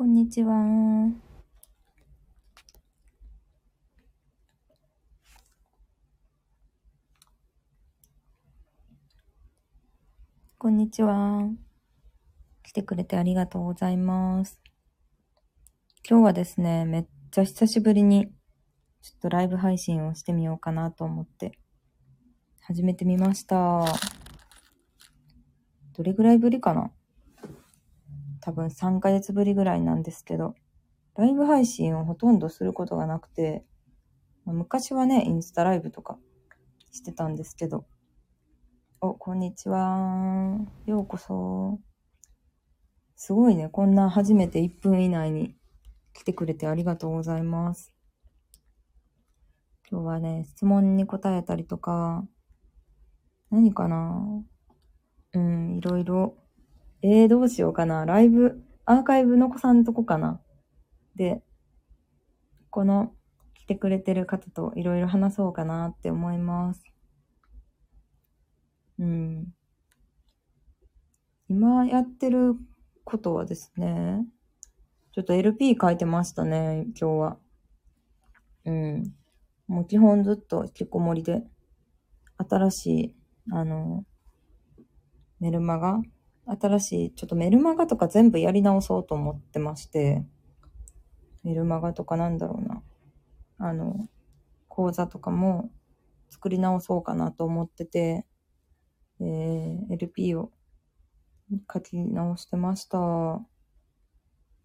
こんにちは。こんにちは。来てくれてありがとうございます。今日はですね、めっちゃ久しぶりに、ちょっとライブ配信をしてみようかなと思って、始めてみました。どれぐらいぶりかな？多分3ヶ月ぶりぐらいなんですけど、ライブ配信をほとんどすることがなくて、まあ昔はね、インスタライブとかしてたんですけど、お、こんにちは。ようこそ。すごいね、こんな初めて1分以内に来てくれてありがとうございます。今日はね、質問に答えたりとか、何かなうん、いろいろ。えー、どうしようかな。ライブ、アーカイブ残さんとこかな。で、この来てくれてる方といろいろ話そうかなって思います。うん。今やってることはですね、ちょっと LP 書いてましたね、今日は。うん。もう基本ずっと引きこもりで、新しい、あの、メルマガ新しい、ちょっとメルマガとか全部やり直そうと思ってまして、メルマガとかなんだろうな。あの、講座とかも作り直そうかなと思ってて、えー、LP を書き直してました。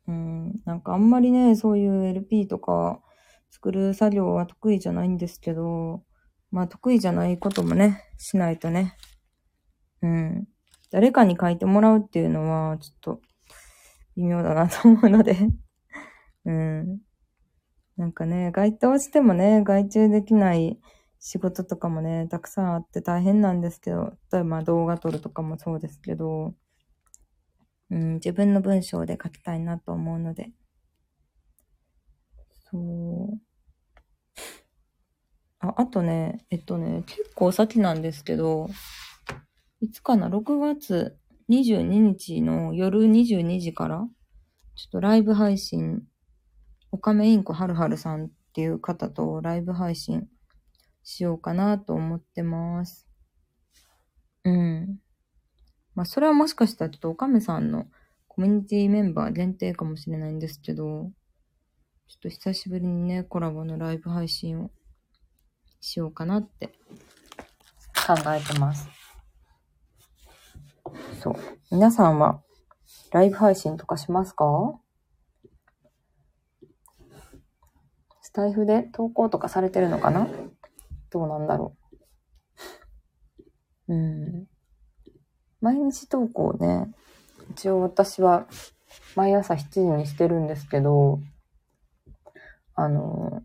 うん、なんかあんまりね、そういう LP とか作る作業は得意じゃないんですけど、まあ得意じゃないこともね、しないとね。うん。誰かに書いてもらうっていうのは、ちょっと微妙だなと思うので。うん。なんかね、該当してもね、外注できない仕事とかもね、たくさんあって大変なんですけど、例えば動画撮るとかもそうですけど、うん、自分の文章で書きたいなと思うので。そう。あ、あとね、えっとね、結構先なんですけど、いつかな ?6 月22日の夜22時から、ちょっとライブ配信、おかめインコはるはるさんっていう方とライブ配信しようかなと思ってます。うん。まあ、それはもしかしたらちょっとおかめさんのコミュニティメンバー限定かもしれないんですけど、ちょっと久しぶりにね、コラボのライブ配信をしようかなって考えてます。そう。皆さんはライブ配信とかしますか？スタイフで投稿とかされてるのかな？どうなんだろう。うん。毎日投稿ね、一応私は毎朝7時にしてるんですけど、あの、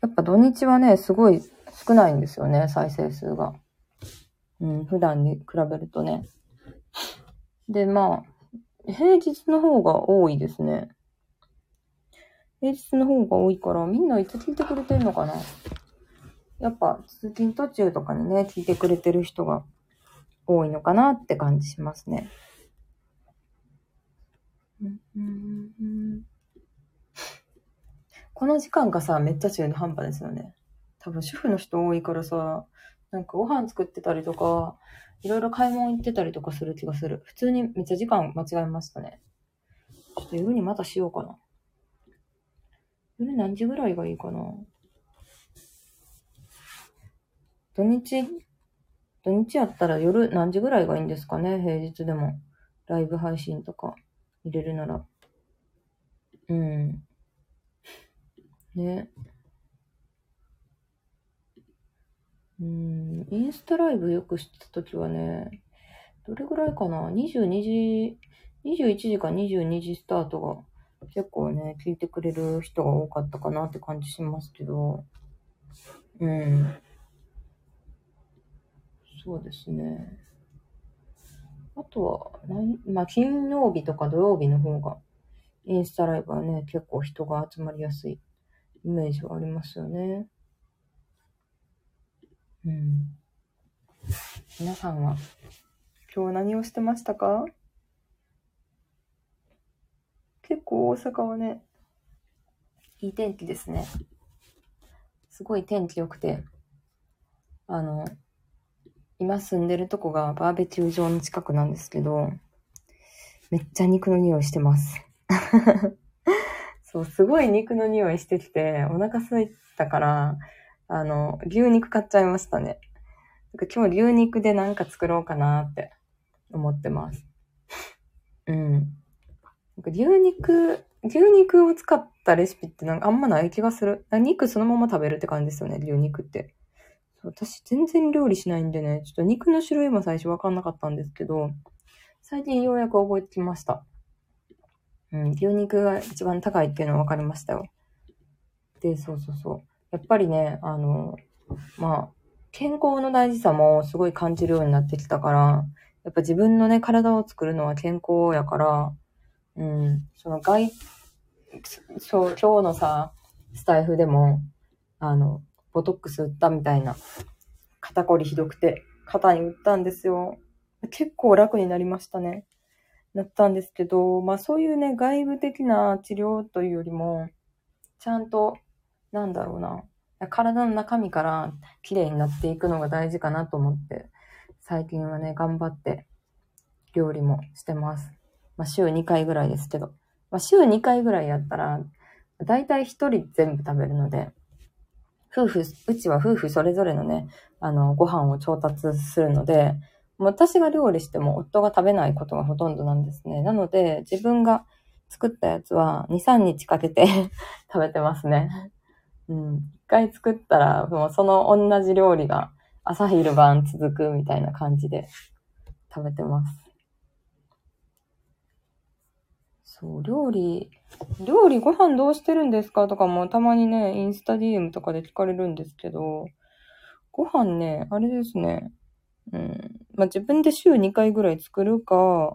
やっぱ土日はね、すごい少ないんですよね、再生数が。うん、普段に比べるとね。で、まあ、平日の方が多いですね。平日の方が多いから、みんないつ聞いてくれてるのかなやっぱ、通勤途中とかにね、聞いてくれてる人が多いのかなって感じしますね。この時間がさ、めっちゃ中途半端ですよね。多分主婦の人多いからさ、なんかご飯作ってたりとか、いろいろ買い物行ってたりとかする気がする。普通にめっちゃ時間間違えましたね。ちょっと夜にまたしようかな。夜何時ぐらいがいいかな。土日、土日やったら夜何時ぐらいがいいんですかね？平日でも。ライブ配信とか入れるなら。うん。ね。うん、インスタライブよくしてた時はね、どれぐらいかな ?22 時、21時か22時スタートが結構ね、聞いてくれる人が多かったかなって感じしますけど、うん。そうですね。あとは何、まあ、金曜日とか土曜日の方が、インスタライブはね、結構人が集まりやすいイメージはありますよね。うん。皆さんは、今日何をしてましたか？結構大阪はね、いい天気ですね。すごい天気良くて、あの、今住んでるとこがバーベキュー場の近くなんですけど、めっちゃ肉の匂いしてます。そう、すごい肉の匂いしてきて、お腹空いたから、あの、牛肉買っちゃいましたね。なんか今日牛肉でなんか作ろうかなって思ってます。うん。なんか牛肉、牛肉を使ったレシピってなんかあんまない気がする。肉そのまま食べるって感じですよね、牛肉って。私全然料理しないんでね、ちょっと肉の種類も最初わかんなかったんですけど、最近ようやく覚えてきました。うん、牛肉が一番高いっていうのは分かりましたよ。で、そうそうそう。やっぱりね、あの、まあ、健康の大事さもすごい感じるようになってきたから、やっぱ自分のね、体を作るのは健康やから、うん、その外、そう、今日のさ、スタイフでも、あの、ボトックス打ったみたいな、肩こりひどくて、肩に打ったんですよ。結構楽になりましたね。なったんですけど、まあそういうね、外部的な治療というよりも、ちゃんと、なんだろうな、体の中身から綺麗になっていくのが大事かなと思って、最近はね、頑張って料理もしてます。まあ週2回ぐらいですけど。まあ週2回ぐらいやったら、だいたい1人全部食べるので、夫婦、うちは夫婦それぞれのね、あの、ご飯を調達するので、私が料理しても夫が食べないことがほとんどなんですね。なので、自分が作ったやつは2、3日かけて 食べてますね。うん。一回作ったら、もうその同じ料理が朝昼晩続くみたいな感じで食べてます。そう、料理、料理ご飯どうしてるんですかとかもたまにね、インスタ DM とかで聞かれるんですけど、ご飯ね、あれですね。うん。まあ、自分で週2回ぐらい作るか、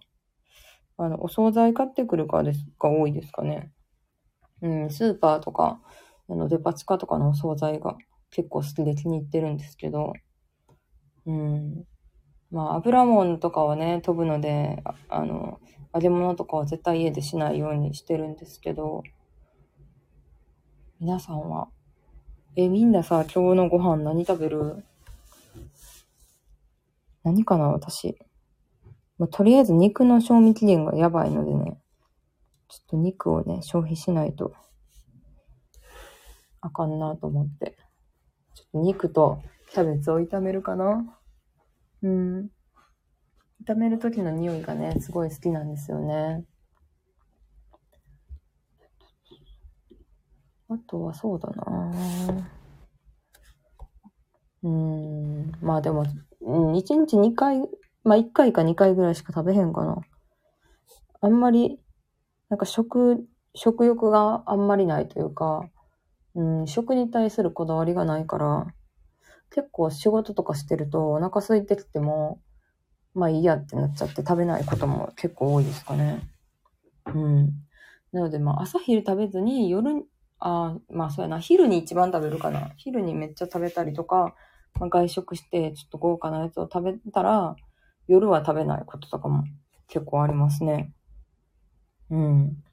あの、お惣菜買ってくるかですが多いですかね。うん、スーパーとか、あの、デパ地下とかのお惣菜が結構好きで気に入ってるんですけど、うん。まあ、油もんとかはね、飛ぶので、あの、揚げ物とかは絶対家でしないようにしてるんですけど、皆さんは、え、みんなさ、今日のご飯何食べる？何かな、私。まあ、とりあえず肉の賞味期限がやばいのでね、ちょっと肉をね、消費しないと。あかんなと思って。ちょっと肉とキャベツを炒めるかなうん。炒める時の匂いがね、すごい好きなんですよね。あとはそうだなうん。まあでも、うん、1日2回、まあ1回か2回ぐらいしか食べへんかな。あんまり、なんか食、食欲があんまりないというか、うん、食に対するこだわりがないから、結構仕事とかしてるとお腹空いてきても、まあいいやってなっちゃって食べないことも結構多いですかね。うん。なのでまあ朝昼食べずに夜、あまあそうやな、昼に一番食べるかな。昼にめっちゃ食べたりとか、まあ、外食してちょっと豪華なやつを食べたら、夜は食べないこととかも結構ありますね。うん。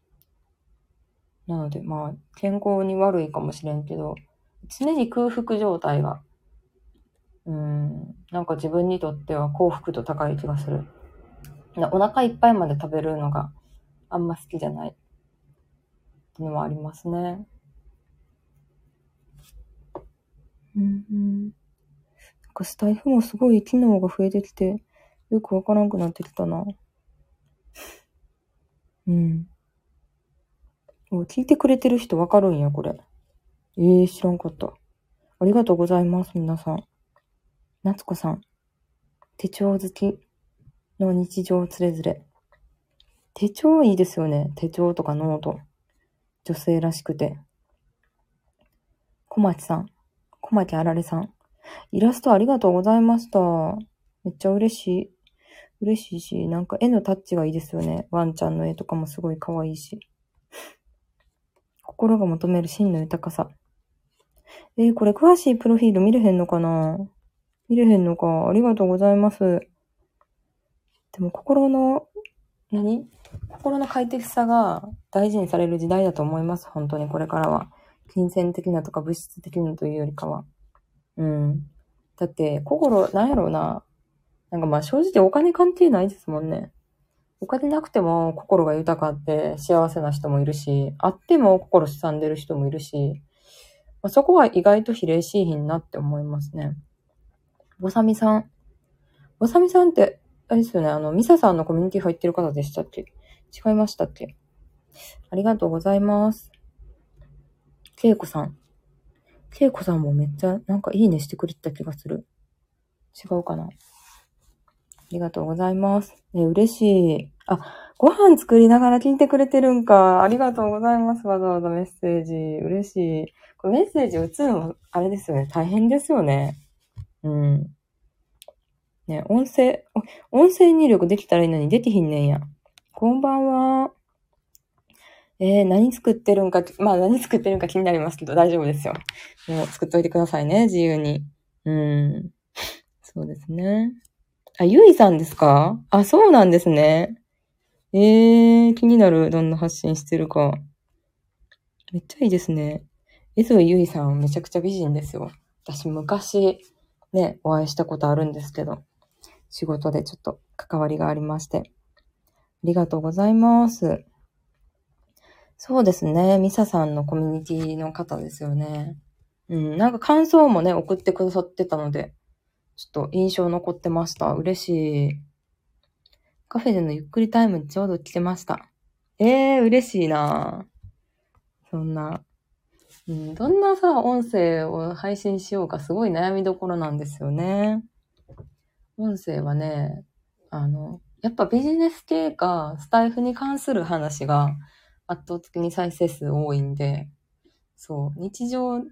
なのでまあ健康に悪いかもしれんけど、常に空腹状態がうん、なんか自分にとっては幸福と高い気がする。お腹いっぱいまで食べるのがあんま好きじゃないっていうのもありますね。うんうん。なんかスタイフもすごい機能が増えてきて、よくわからんくなってきたな。うん。お聞いてくれてる人わかるんや、これ。ええー、知らんかった。ありがとうございます、皆さん。夏子さん。手帳好きの日常つれづれ。手帳いいですよね。手帳とかノート。女性らしくて。小町さん。小町あられさん。イラストありがとうございました。めっちゃ嬉しい。嬉しいし、なんか絵のタッチがいいですよね。ワンちゃんの絵とかもすごい可愛いし。心が求める真の豊かさ。えー、これ詳しいプロフィール見れへんのかな？見れへんのか。ありがとうございます。でも心の何？心の快適さが大事にされる時代だと思います。本当にこれからは。金銭的なとか物質的なというよりかは。うん。だって、心、なんやろうな。なんかまあ正直お金関係ないですもんね。お金なくても心が豊かって幸せな人もいるし、あっても心すさんでる人もいるし、まあ、そこは意外と比例しいひんなって思いますね。ぼさみさん。ぼさみさんって、あれですよね、あの、ミサさんのコミュニティ入ってる方でしたっけ？違いましたっけ？ありがとうございます。けいこさん。けいこさんもめっちゃなんかいいねしてくれた気がする。違うかな？ありがとうございます。ね、嬉しい。あ、ご飯作りながら聞いてくれてるんか。ありがとうございます。わざわざメッセージ。嬉しい。これメッセージ打つの、あれですよね。大変ですよね。うん。ね、音声、音声入力できたらいいのにできひんねんや。こんばんは。えー、何作ってるんか、まあ何作ってるんか気になりますけど大丈夫ですよ。もう作っといてくださいね、自由に。うん。そうですね。あ、ゆいさんですか？あ、そうなんですね。えー、気になる。どんな発信してるか。めっちゃいいですね。江添ゆいさんめちゃくちゃ美人ですよ。私昔、ね、お会いしたことあるんですけど、仕事でちょっと関わりがありまして。ありがとうございます。そうですね。ミサさんのコミュニティの方ですよね。うん、なんか感想もね、送ってくださってたので、ちょっと印象残ってました。嬉しい。カフェでのゆっくりタイムちょうど来てました。ええー、嬉しいなそんな、うん、どんなさ、音声を配信しようかすごい悩みどころなんですよね。音声はね、あの、やっぱビジネス系か、スタイフに関する話が、圧倒的に再生数多いんで、そう、日常、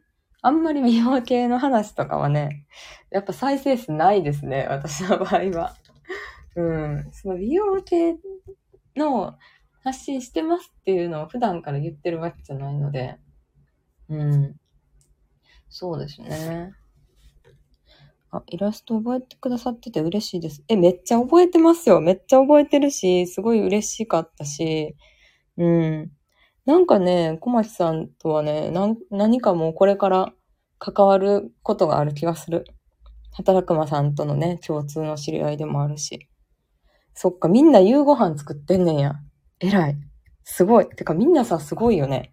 あんまり美容系の話とかはね、やっぱ再生数ないですね、私の場合は。うん、その美容系の発信してますっていうのを普段から言ってるわけじゃないので、うん。そうですね。あ、イラスト覚えてくださってて嬉しいです。え、めっちゃ覚えてますよ。めっちゃ覚えてるし、すごい嬉しかったし、うん。なんかね、小町さんとはね、何かもうこれから関わることがある気がする。働くまさんとのね、共通の知り合いでもあるし。そっか、みんな夕ご飯作ってんねんや。偉い。すごい。てかみんなさ、すごいよね。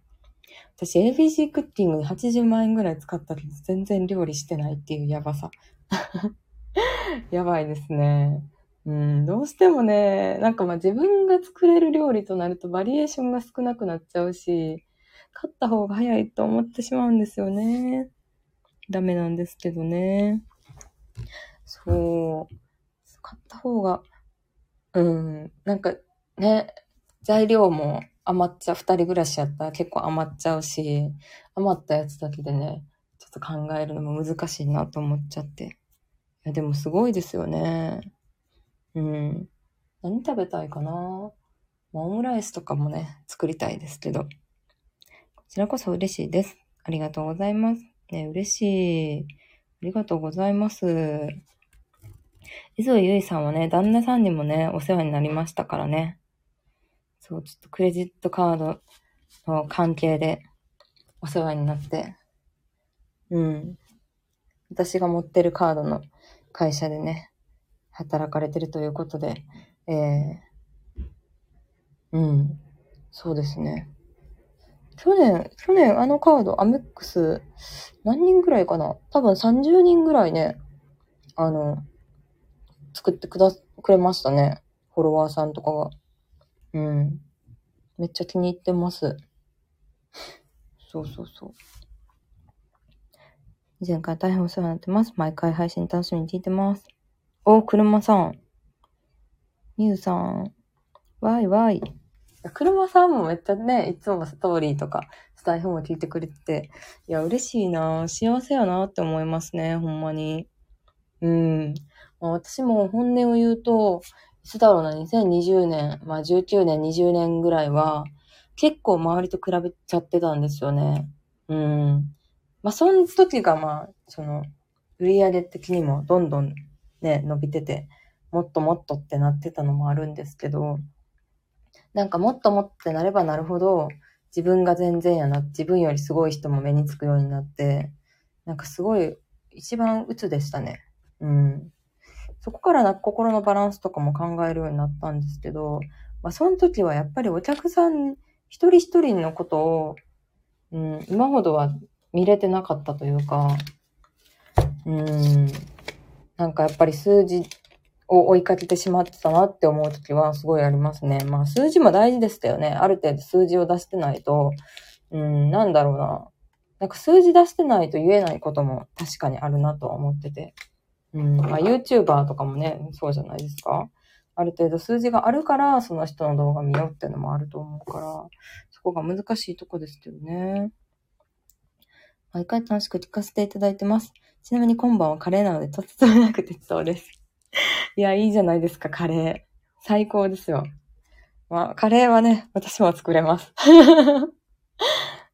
私 ABC クッキングに80万円ぐらい使ったけど、全然料理してないっていうやばさ。やばいですね。うん、どうしてもね、なんかまあ自分が作れる料理となるとバリエーションが少なくなっちゃうし、買った方が早いと思ってしまうんですよね。ダメなんですけどね。そう。買った方が、うん、なんかね、材料も余っちゃう、二人暮らしやったら結構余っちゃうし、余ったやつだけでね、ちょっと考えるのも難しいなと思っちゃって。いや、でもすごいですよね。うん。何食べたいかな？オムライスとかもね、作りたいですけど。こちらこそ嬉しいです。ありがとうございます。ね、嬉しい。ありがとうございます。磯井ゆいさんはね、旦那さんにもね、お世話になりましたからね。そう、ちょっとクレジットカードの関係でお世話になって。うん。私が持ってるカードの会社でね、働かれてるということで、えー、うん、そうですね。去年、去年あのカード、アメックス、何人ぐらいかな？多分30人ぐらいね、あの、作ってくだ、くれましたね。フォロワーさんとかが。うん。めっちゃ気に入ってます。そうそうそう。以前から大変お世話になってます。毎回配信楽しみに聞いてます。お、車さん。みゆさん。わいわい。車さんもめっちゃね、いつもストーリーとか、スタイフも聞いてくれてて、いや、嬉しいな幸せやなって思いますね、ほんまに。うん。まあ、私も本音を言うと、いつだろうな、2020年、まあ19年、20年ぐらいは、結構周りと比べちゃってたんですよね。うん。まあ、その時がまあ、その、売り上げ的にもどんどんね、伸びてて、もっともっとってなってたのもあるんですけど、なんかもっともってなればなるほど、自分が全然やな、自分よりすごい人も目につくようになって、なんかすごい、一番鬱でしたね。うん。そこからな心のバランスとかも考えるようになったんですけど、まあその時はやっぱりお客さん一人一人のことを、うん、今ほどは見れてなかったというか、うん、なんかやっぱり数字を追いかけてしまってたなって思う時はすごいありますね。まあ数字も大事でしたよね。ある程度数字を出してないと、うん、なんだろうな。なんか数字出してないと言えないことも確かにあるなとは思ってて。うん、まあ YouTuber とかもね、そうじゃないですか。ある程度数字があるから、その人の動画見ようっていうのもあると思うから、そこが難しいとこですけどね。毎回楽しく聞かせていただいてます。ちなみに今晩はカレーなのでとってもなくてそうです。いや、いいじゃないですか、カレー。最高ですよ。まあ、カレーはね、私も作れます。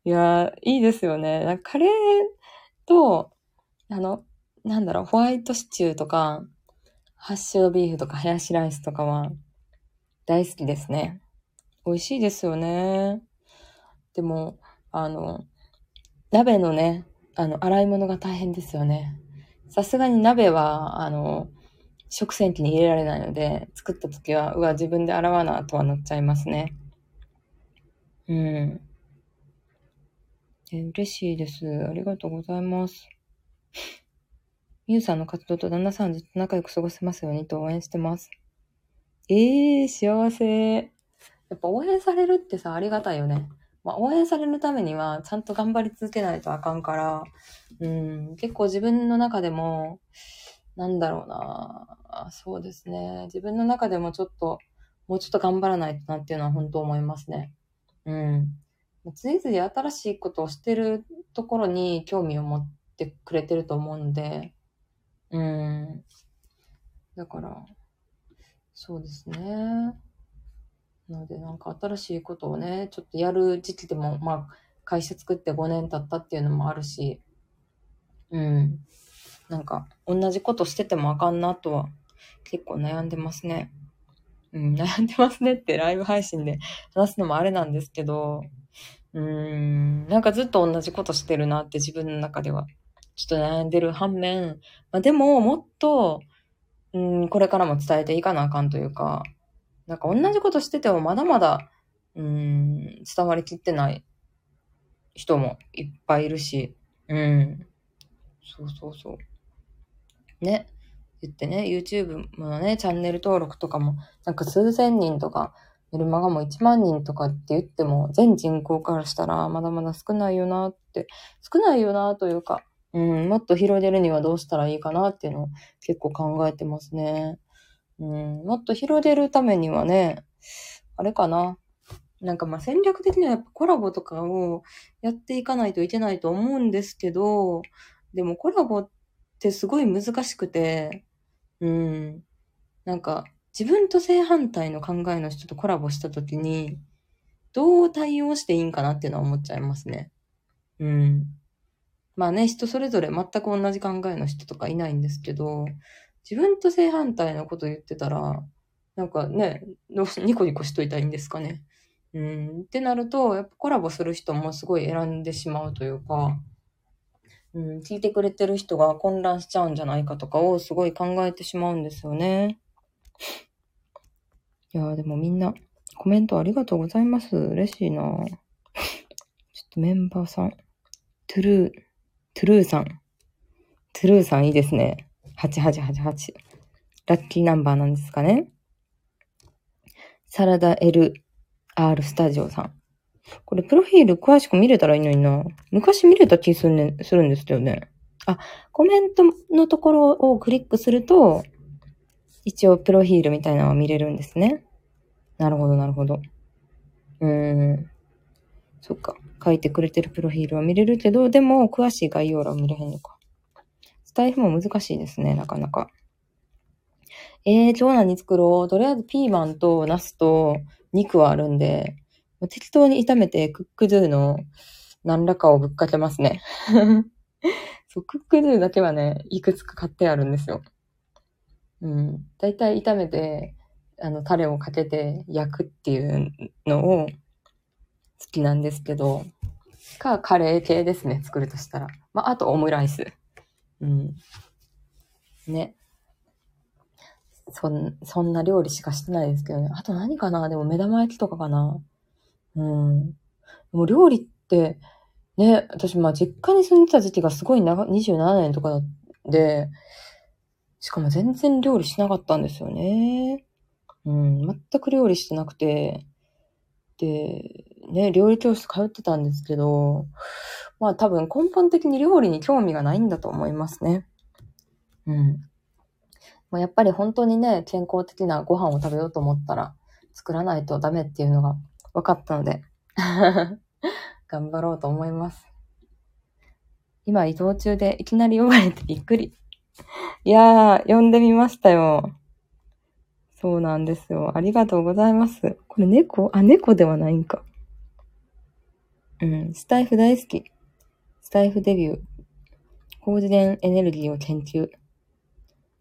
いや、いいですよね。なんかカレーと、あの、なんだろう、ホワイトシチューとか、ハッシュドビーフとかハヤシライスとかは大好きですね。美味しいですよね。でも、あの、鍋のね、あの、洗い物が大変ですよね。さすがに鍋は、あの、食洗機に入れられないので、作った時は、うわ、自分で洗わなとはなっちゃいますね。うん。え嬉しいです。ありがとうございます。みゆさんの活動と旦那さんずっと仲良く過ごせますようにと応援してます。ええー、幸せ。やっぱ応援されるってさ、ありがたいよね。まあ、応援されるためには、ちゃんと頑張り続けないとあかんから、うん、結構自分の中でも、なんだろうなそうですね。自分の中でもちょっと、もうちょっと頑張らないとなっていうのは本当思いますね。うん。常々新しいことをしてるところに興味を持ってくれてると思うんで、うん。だから、そうですね。なので、なんか新しいことをね、ちょっとやる時期でも、まあ、会社作って5年経ったっていうのもあるし、うん。なんか、同じことしててもあかんなとは、結構悩んでますね。うん、悩んでますねってライブ配信で話すのもあれなんですけど、うーん、なんかずっと同じことしてるなって自分の中ではちょっと悩んでる反面、まあ、でももっと、うん、これからも伝えていかなあかんというか、なんか同じことしててもまだまだ、うん、伝わりきってない人もいっぱいいるし、うん。そうそうそう。ね。言ってね、YouTube のね、チャンネル登録とかも、なんか数千人とか、メルマガも1万人とかって言っても、全人口からしたらまだまだ少ないよなって、少ないよなというか、うん、もっと広げるにはどうしたらいいかなっていうのを結構考えてますね。うん、もっと広げるためにはね、あれかな。なんかまあ戦略的にはやっぱコラボとかをやっていかないといけないと思うんですけど、でもコラボってすごい難しくて、うん、なんか自分と正反対の考えの人とコラボした時に、どう対応していいんかなっていうのは思っちゃいますね。うん。まあね、人それぞれ全く同じ考えの人とかいないんですけど、自分と正反対のこと言ってたら、なんかね、ニコニコしといたいいんですかね。うん。ってなると、やっぱコラボする人もすごい選んでしまうというか、うん、聞いてくれてる人が混乱しちゃうんじゃないかとかをすごい考えてしまうんですよね。いやでもみんなコメントありがとうございます。嬉しいなちょっとメンバーさん。トゥルー、トゥルーさん。トゥルーさんいいですね。8888。ラッキーナンバーなんですかね。サラダ LR スタジオさん。これ、プロフィール詳しく見れたらいいのにな。昔見れた気する,、ね、するんですよね。あ、コメントのところをクリックすると、一応プロフィールみたいなのを見れるんですね。なるほど、なるほど。うーん。そっか。書いてくれてるプロフィールは見れるけど、でも、詳しい概要欄見れへんのか。タイフも難しいですね、なかなか。えー、今日何作ろうとりあえずピーマンとナスと肉はあるんで、適当に炒めてクックドゥの何らかをぶっかけますね。そう、クックドゥだけはね、いくつか買ってあるんですよ。うん。だいたい炒めて、あの、タレをかけて焼くっていうのを好きなんですけど、か、カレー系ですね、作るとしたら。まあ、あとオムライス。うん。ね。そん、そんな料理しかしてないですけどね。あと何かな？でも目玉焼きとかかなうん。でも料理って、ね、私、まあ、実家に住んでた時期がすごい長、27年とかで、しかも全然料理しなかったんですよね。うん、全く料理してなくて、で、ね、料理教室通ってたんですけど、まあ多分根本的に料理に興味がないんだと思いますね。うん。まあ、やっぱり本当にね、健康的なご飯を食べようと思ったら、作らないとダメっていうのが分かったので 頑張ろうと思います。今移動中でいきなり呼ばれてびっくり。いやー、呼んでみましたよ。そうなんですよ。ありがとうございます。これ猫？あ、猫ではないんか。うん、スタイフ大好き。スタイフデビュー。高次元エネルギーを研究。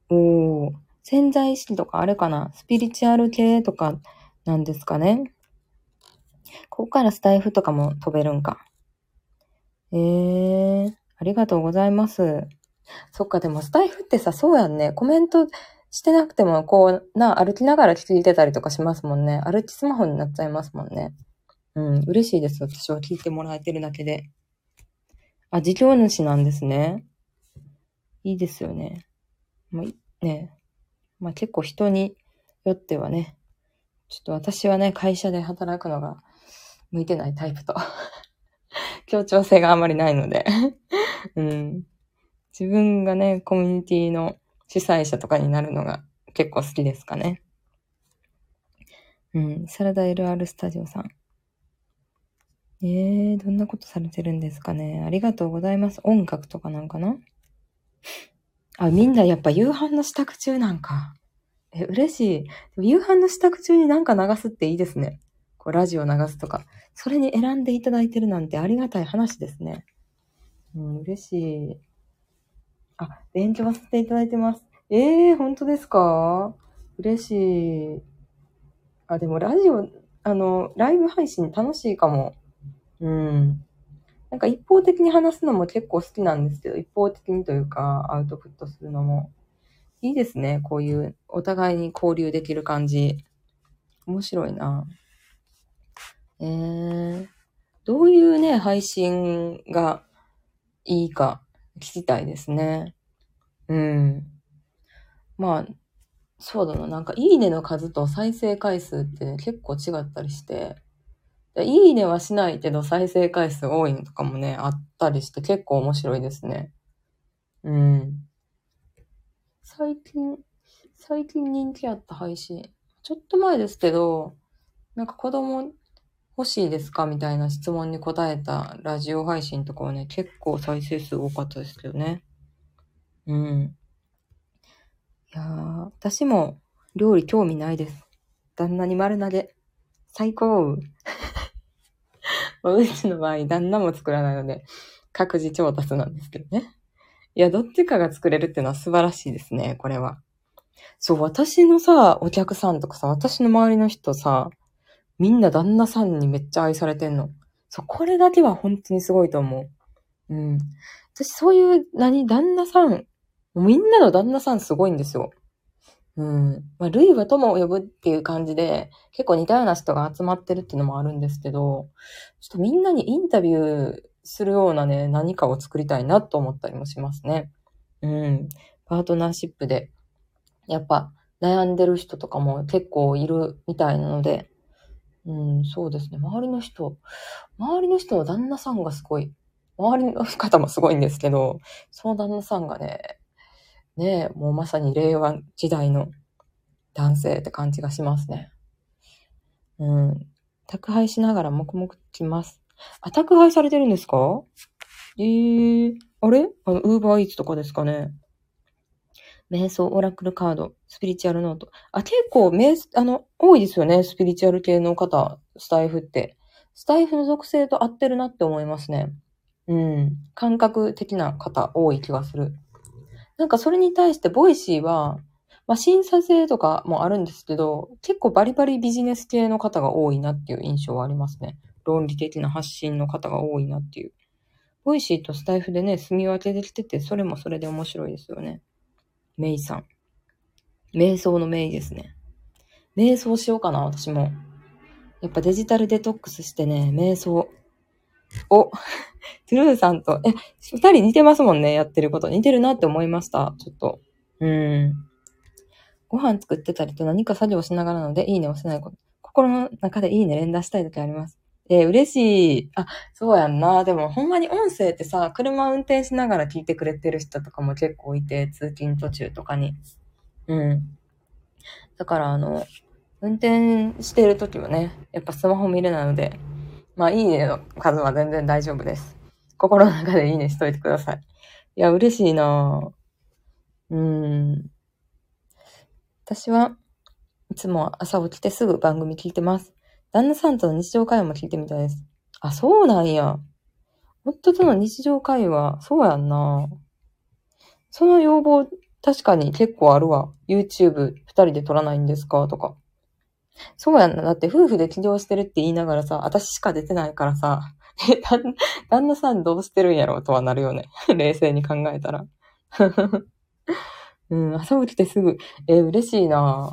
おー、潜在意識とかあれかな？スピリチュアル系とかなんですかね？ここからスタイフとかも飛べるんか。えー、ありがとうございます。そっか、でもスタイフってさ、そうやんね。コメントしてなくても、こう、な、歩きながら聞いてたりとかしますもんね。歩きスマホになっちゃいますもんね。うん、嬉しいです。私は聞いてもらえてるだけで。あ、事業主なんですね。いいですよね。もう、ね。まあ結構人によってはね、ちょっと私はね、会社で働くのが向いてないタイプと 協調性があまりないので うん。自分がね、コミュニティの主催者とかになるのが結構好きですかね。うん。サラダ LR スタジオさん。えー、どんなことされてるんですかね。ありがとうございます。音楽とかなんかな？あ、みんなやっぱ夕飯の支度中なんか。え、嬉しい。夕飯の支度中になんか流すっていいですね。こう、ラジオ流すとか。それに選んでいただいてるなんてありがたい話ですね。うん、嬉しい。あ、勉強させていただいてます。ええー、本当ですか？嬉しい。あ、でもラジオ、あの、ライブ配信楽しいかも。うん。なんか一方的に話すのも結構好きなんですけど、一方的にというか、アウトプットするのも。いいですね。こういうお互いに交流できる感じ。面白いな。えー、どういうね、配信がいいか聞きたいですね。うん。まあ、そうだな。なんか、いいねの数と再生回数って、結構違ったりして、いいねはしないけど再生回数多いのとかもね、あったりして結構面白いですね。うん。最近、最近人気あった配信。ちょっと前ですけど、なんか子供欲しいですかみたいな質問に答えたラジオ配信とかはね、結構再生数多かったですけどね。うん。いやー、私も料理興味ないです。旦那に丸投げ。最高うちの場合、旦那も作らないので、各自調達なんですけどね。いや、どっちかが作れるっていうのは素晴らしいですね、これは。そう、私のさ、お客さんとかさ、私の周りの人さ、みんな旦那さんにめっちゃ愛されてんの。そう、これだけは本当にすごいと思う。うん。私、そういう、何、旦那さん、みんなの旦那さんすごいんですよ。うん。まあ、ルイは友を呼ぶっていう感じで、結構似たような人が集まってるっていうのもあるんですけど、ちょっとみんなにインタビューするようなね、何かを作りたいなと思ったりもしますね。うん。パートナーシップで、やっぱ悩んでる人とかも結構いるみたいなので、うん、そうですね。周りの人、周りの人の旦那さんがすごい、周りの方もすごいんですけど、その旦那さんがね、ねもうまさに令和時代の男性って感じがしますね。うん。宅配しながら黙々来ます。あ、宅配されてるんですか？えー、あれ？あの、ウーバーイーツとかですかね。瞑想、オラクルカード、スピリチュアルノート。あ、結構、瞑、あの、多いですよね。スピリチュアル系の方、スタイフって。スタイフの属性と合ってるなって思いますね。うん。感覚的な方、多い気がする。なんかそれに対して、ボイシーは、まあ、審査制とかもあるんですけど、結構バリバリビジネス系の方が多いなっていう印象はありますね。論理的な発信の方が多いなっていう。ボイシーとスタイフでね、住み分けできてて、それもそれで面白いですよね。メイさん。瞑想のメイですね。瞑想しようかな、私も。やっぱデジタルデトックスしてね、瞑想。お、トゥルーさんと、え、二人似てますもんね、やってること。似てるなって思いました、ちょっと。うん。ご飯作ってたりと何か作業しながらので、いいね押せないこと。心の中でいいね連打したい時あります。えー、嬉しい。あ、そうやんな。でも、ほんまに音声ってさ、車運転しながら聞いてくれてる人とかも結構いて、通勤途中とかに。うん。だから、あの、運転してる時もね、やっぱスマホ見れないので、まあ、いいねの数は全然大丈夫です。心の中でいいねしといてください。いや、嬉しいなうん。私はいつも朝起きてすぐ番組聞いてます。旦那さんとの日常会話も聞いてみたいです。あ、そうなんや。夫との日常会話、そうやんな。その要望、確かに結構あるわ。YouTube 二人で撮らないんですか？とか。そうやんな。だって夫婦で起業してるって言いながらさ、私しか出てないからさ、え、旦那さんどうしてるんやろうとはなるよね。冷静に考えたら。うん、朝起きてすぐ、え嬉しいな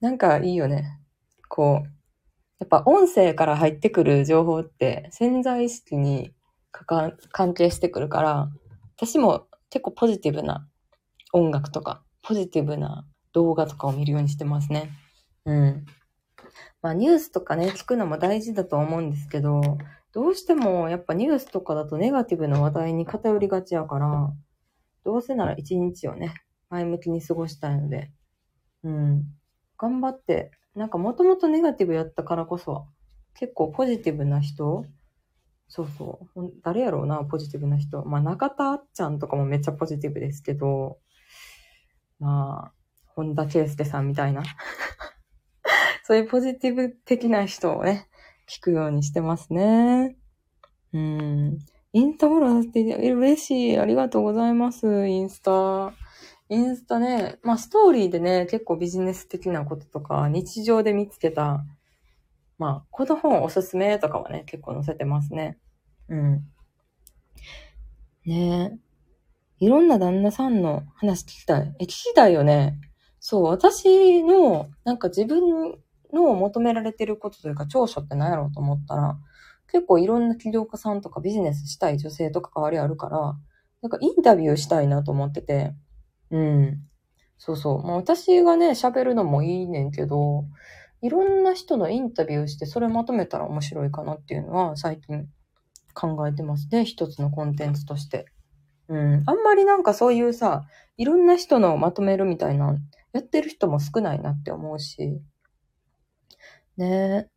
なんかいいよね。こう、やっぱ音声から入ってくる情報って潜在意識に関係してくるから、私も結構ポジティブな音楽とか、ポジティブな動画とかを見るようにしてますね。うん。まあニュースとかね、聞くのも大事だと思うんですけど、どうしてもやっぱニュースとかだとネガティブな話題に偏りがちやから、どうせなら一日をね、前向きに過ごしたいので、うん。頑張って、なんかもともとネガティブやったからこそ、結構ポジティブな人そうそう。誰やろうな、ポジティブな人。まあ、中田あっちゃんとかもめっちゃポジティブですけど、まあ、本田圭佑さんみたいな。そういうポジティブ的な人をね、聞くようにしてますね。うん。インスタフォローさせて嬉しい。ありがとうございます。インスタ。インスタね、まあストーリーでね、結構ビジネス的なこととか、日常で見つけた、まあ、この本おすすめとかはね、結構載せてますね。うん。ねえ。いろんな旦那さんの話聞きたい。え、聞きたいよね。そう、私の、なんか自分の求められてることというか、長所って何やろうと思ったら、結構いろんな起業家さんとかビジネスしたい女性とか関わりあるから、なんかインタビューしたいなと思ってて、うん。そうそう。まあ私がね、喋るのもいいねんけど、いろんな人のインタビューしてそれまとめたら面白いかなっていうのは最近考えてますね。一つのコンテンツとして。うん。あんまりなんかそういうさ、いろんな人のまとめるみたいな、やってる人も少ないなって思うし。ねえ。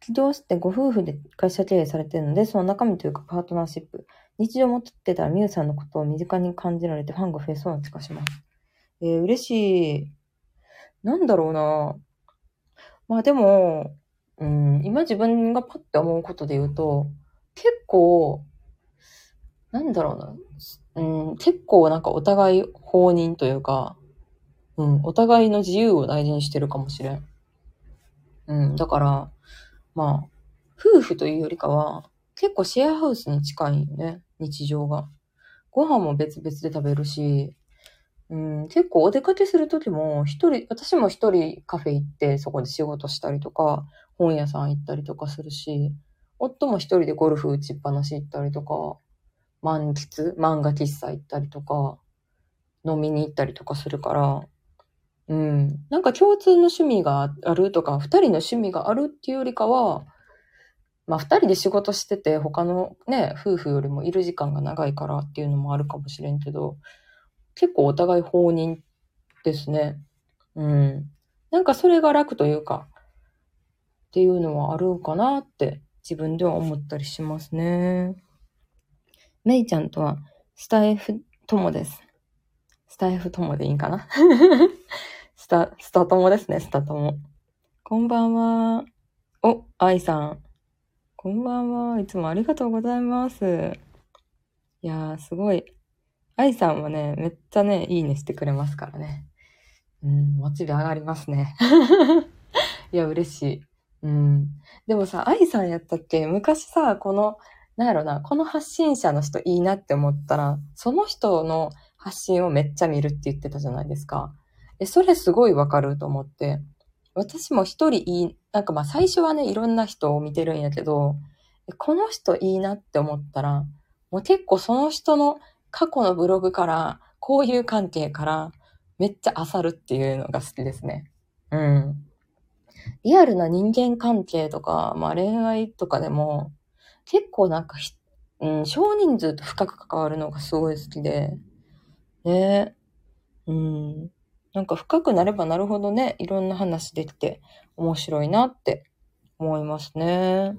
起業してご夫婦で会社経営されてるので、その中身というかパートナーシップ。日常も撮ってたらミュウさんのことを身近に感じられてファンが増えそうな気がします。えー、嬉しい。なんだろうな。まあでも、うん、今自分がパッて思うことで言うと、結構、なんだろうな。うん、結構なんかお互い放任というか、うん、お互いの自由を大事にしてるかもしれん。うん、だから、まあ、夫婦というよりかは、結構シェアハウスに近いよね、日常が。ご飯も別々で食べるし、うん、結構お出かけするときも、一人、私も一人カフェ行ってそこで仕事したりとか、本屋さん行ったりとかするし、夫も一人でゴルフ打ちっぱなし行ったりとか、満喫、漫画喫茶行ったりとか、飲みに行ったりとかするから、うん。なんか共通の趣味があるとか、二人の趣味があるっていうよりかは、まあ二人で仕事してて他のね、夫婦よりもいる時間が長いからっていうのもあるかもしれんけど、結構お互い放任ですね。うん。なんかそれが楽というか、っていうのはあるんかなって自分では思ったりしますね。めいちゃんとはスタイフ友です。スタイフ友でいいんかな？タ、スタ友ですね、スタ友。こんばんは。お、愛さん。こんばんは。いつもありがとうございます。いやー、すごい。愛さんはね、めっちゃね、いいねしてくれますからね。うん、モチベ上がりますね。いや、嬉しい。うん。でもさ、愛さんやったっけ？昔さ、この、なんやろな、この発信者の人いいなって思ったら、その人の発信をめっちゃ見るって言ってたじゃないですか。え、それすごいわかると思って。私も一人いい、なんかまあ最初はね、いろんな人を見てるんやけど、この人いいなって思ったら、もう結構その人の過去のブログから、交友関係から、めっちゃ漁るっていうのが好きですね。うん。リアルな人間関係とか、まあ恋愛とかでも、結構なんかうん、少人数と深く関わるのがすごい好きで、ねうん。なんか深くなればなるほどね、いろんな話できて面白いなって思いますね。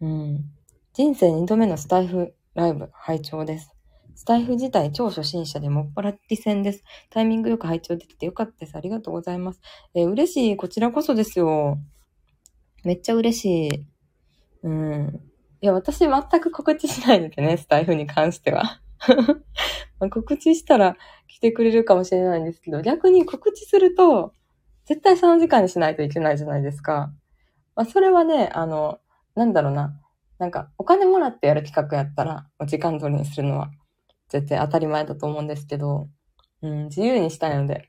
うん。人生2度目のスタイフライブ拝聴です。スタイフ自体超初心者でもっぱらティ戦です。タイミングよく拝聴できてよかったです。ありがとうございます。えー、嬉しい。こちらこそですよ。めっちゃ嬉しい。うん。いや、私全く告知しないのでね、スタイフに関しては。ま告知したら来てくれるかもしれないんですけど、逆に告知すると、絶対その時間にしないといけないじゃないですか。まあ、それはね、あの、なんだろうな。なんか、お金もらってやる企画やったら、時間通りにするのは絶対当たり前だと思うんですけど、うん、自由にしたいので、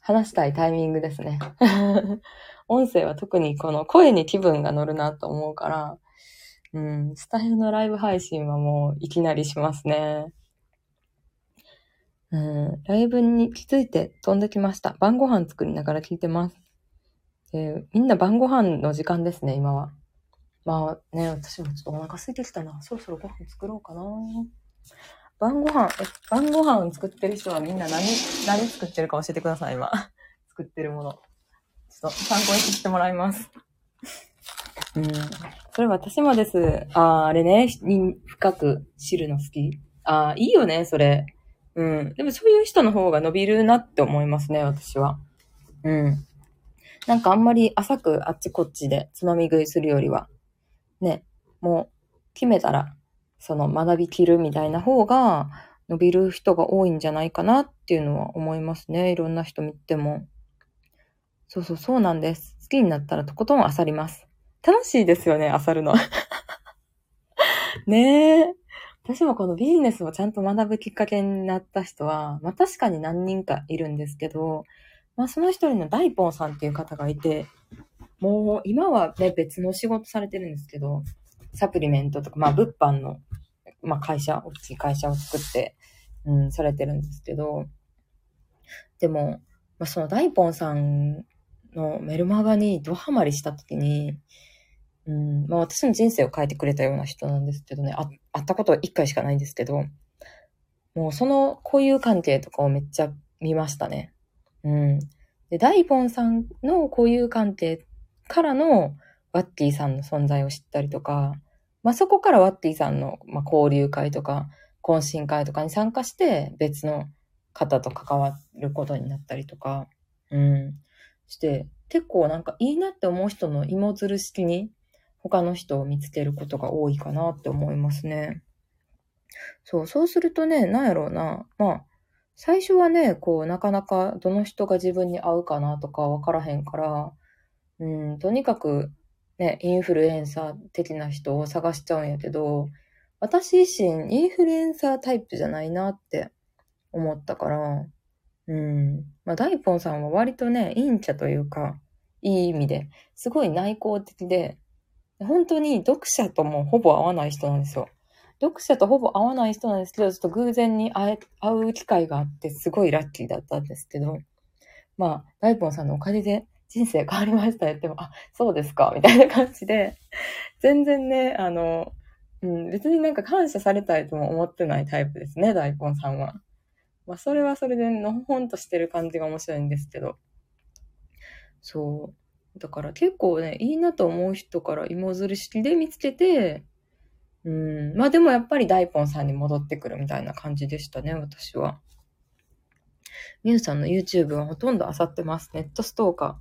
話したいタイミングですね。音声は特にこの声に気分が乗るなと思うから、うん、スタイルのライブ配信はもういきなりしますね。うん、ライブに気づいて飛んできました。晩ご飯作りながら聞いてます。え、みんな晩ご飯の時間ですね、今は。まあね、私もちょっとお腹空いてきたな。そろそろご飯作ろうかな。晩ご飯、え、晩ご飯作ってる人はみんな何、何作ってるか教えてください、今。作ってるもの。ちょっと参考にしてもらいます。うん。それ私もです。ああ、あれね、深く知るの好き。ああ、いいよね、それ。うん。でもそういう人の方が伸びるなって思いますね、私は。うん。なんかあんまり浅くあっちこっちでつまみ食いするよりは、ね、もう決めたらその学びきるみたいな方が伸びる人が多いんじゃないかなっていうのは思いますね。いろんな人見ても。そうそう、そうなんです。好きになったらとことん漁ります。楽しいですよね、漁るの。ねえ。私もこのビジネスをちゃんと学ぶきっかけになった人は、まあ確かに何人かいるんですけど、まあその一人の大ポンさんっていう方がいて、もう今はね、別の仕事されてるんですけど、サプリメントとか、まあ、物販の、まあ、会社、大きい会社を作って、うん、されてるんですけど、でも、まあ、その大ポンさんのメルマガにドハマりした時に、うん、まあ私の人生を変えてくれたような人なんですけどね、あ会ったことは一回しかないんですけど、もうその交友関係とかをめっちゃ見ましたね。うん。で、大ポンさんの交友関係からの、ワッティさんの存在を知ったりとか、まあ、そこからワッティさんの、まあ、交流会とか、懇親会とかに参加して、別の方と関わることになったりとか、うん、して、結構なんかいいなって思う人の芋づる式に、他の人を見つけることが多いかなって思いますね。そう、そうするとね、なんやろうな。まあ、最初はね、こう、なかなかどの人が自分に合うかなとかわからへんから、うん、とにかくね、インフルエンサー的な人を探しちゃうんやけど、私自身インフルエンサータイプじゃないなって思ったから、うん。まあ、大ポンさんは割とね、陰茶というか、いい意味で、すごい内向的で、本当に読者ともほぼ会わない人なんですよ。読者とほぼ会わない人なんですけど、ちょっと偶然に会、う機会があって、すごいラッキーだったんですけど、まあ、大ポンさんのおかげで、人生変わりましたよっても、あ、そうですか、みたいな感じで、全然ね、あの、うん、別になんか感謝されたいとも思ってないタイプですね、大根さんは。まあ、それはそれでのほほんとしてる感じが面白いんですけど。そう。だから結構ね、いいなと思う人から芋づる式で見つけて、うん、まあでもやっぱり大根さんに戻ってくるみたいな感じでしたね、私は。ミュウさんの YouTube はほとんど漁ってます。ネットストーカ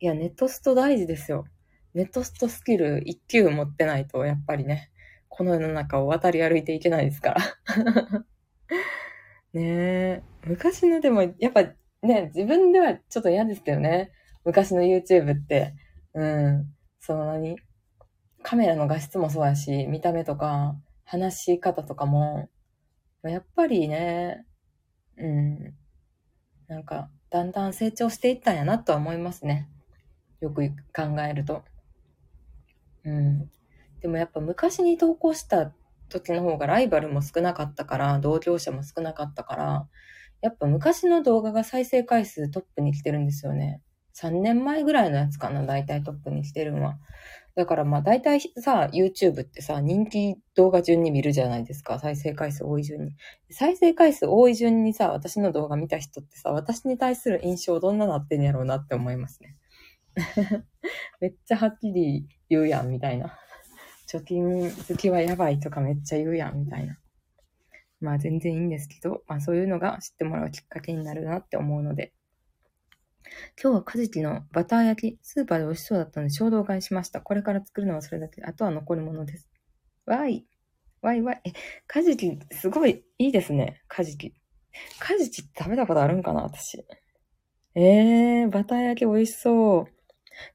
ー。いや、ネットスト大事ですよ。ネットストスキル1級持ってないと、やっぱりね、この世の中を渡り歩いていけないですから。ねえ。昔のでも、やっぱね、自分ではちょっと嫌ですけどね。昔の YouTube って。うん。その何？カメラの画質もそうやし、見た目とか、話し方とかも、やっぱりね、うん。なんか、だんだん成長していったんやなとは思いますね。よく考えると。うん。でもやっぱ昔に投稿した時の方がライバルも少なかったから、同業者も少なかったから、やっぱ昔の動画が再生回数トップに来てるんですよね。3年前ぐらいのやつかな、大体トップに来てるのは。だからまあ大体さ、YouTube ってさ、人気動画順に見るじゃないですか。再生回数多い順に。再生回数多い順にさ、私の動画見た人ってさ、私に対する印象どんななってんやろうなって思いますね。めっちゃはっきり言うやん、みたいな。貯金好きはやばいとかめっちゃ言うやん、みたいな。まあ全然いいんですけど、まあそういうのが知ってもらうきっかけになるなって思うので。今日はカジキのバター焼き、スーパーで美味しそうだったので衝動買いしました。これから作るのはそれだけ。あとは残り物です。わい。わいわい。え、カジキ、すごいいいですね。カジキ。カジキって食べたことあるんかな私。えー、バター焼き美味しそう。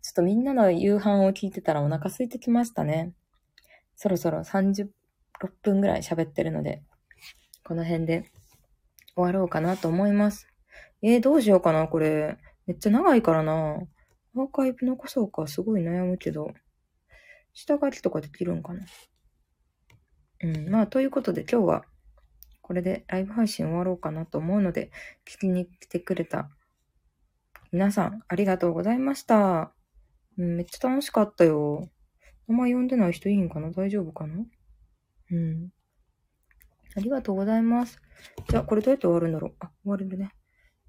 ちょっとみんなの夕飯を聞いてたらお腹空いてきましたね。そろそろ36分ぐらい喋ってるので、この辺で終わろうかなと思います。えー、どうしようかな、これ。めっちゃ長いからな。アーカイブ残そうか、すごい悩むけど。下書きとかできるんかな。うん、まあ、ということで今日は、これでライブ配信終わろうかなと思うので、聞きに来てくれた皆さん、ありがとうございました。うん、めっちゃ楽しかったよ。名前呼んでない人いいんかな？大丈夫かな？うん。ありがとうございます。じゃあ、これどうやって終わるんだろう？あ、終われるね。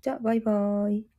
じゃあ、バイバーイ。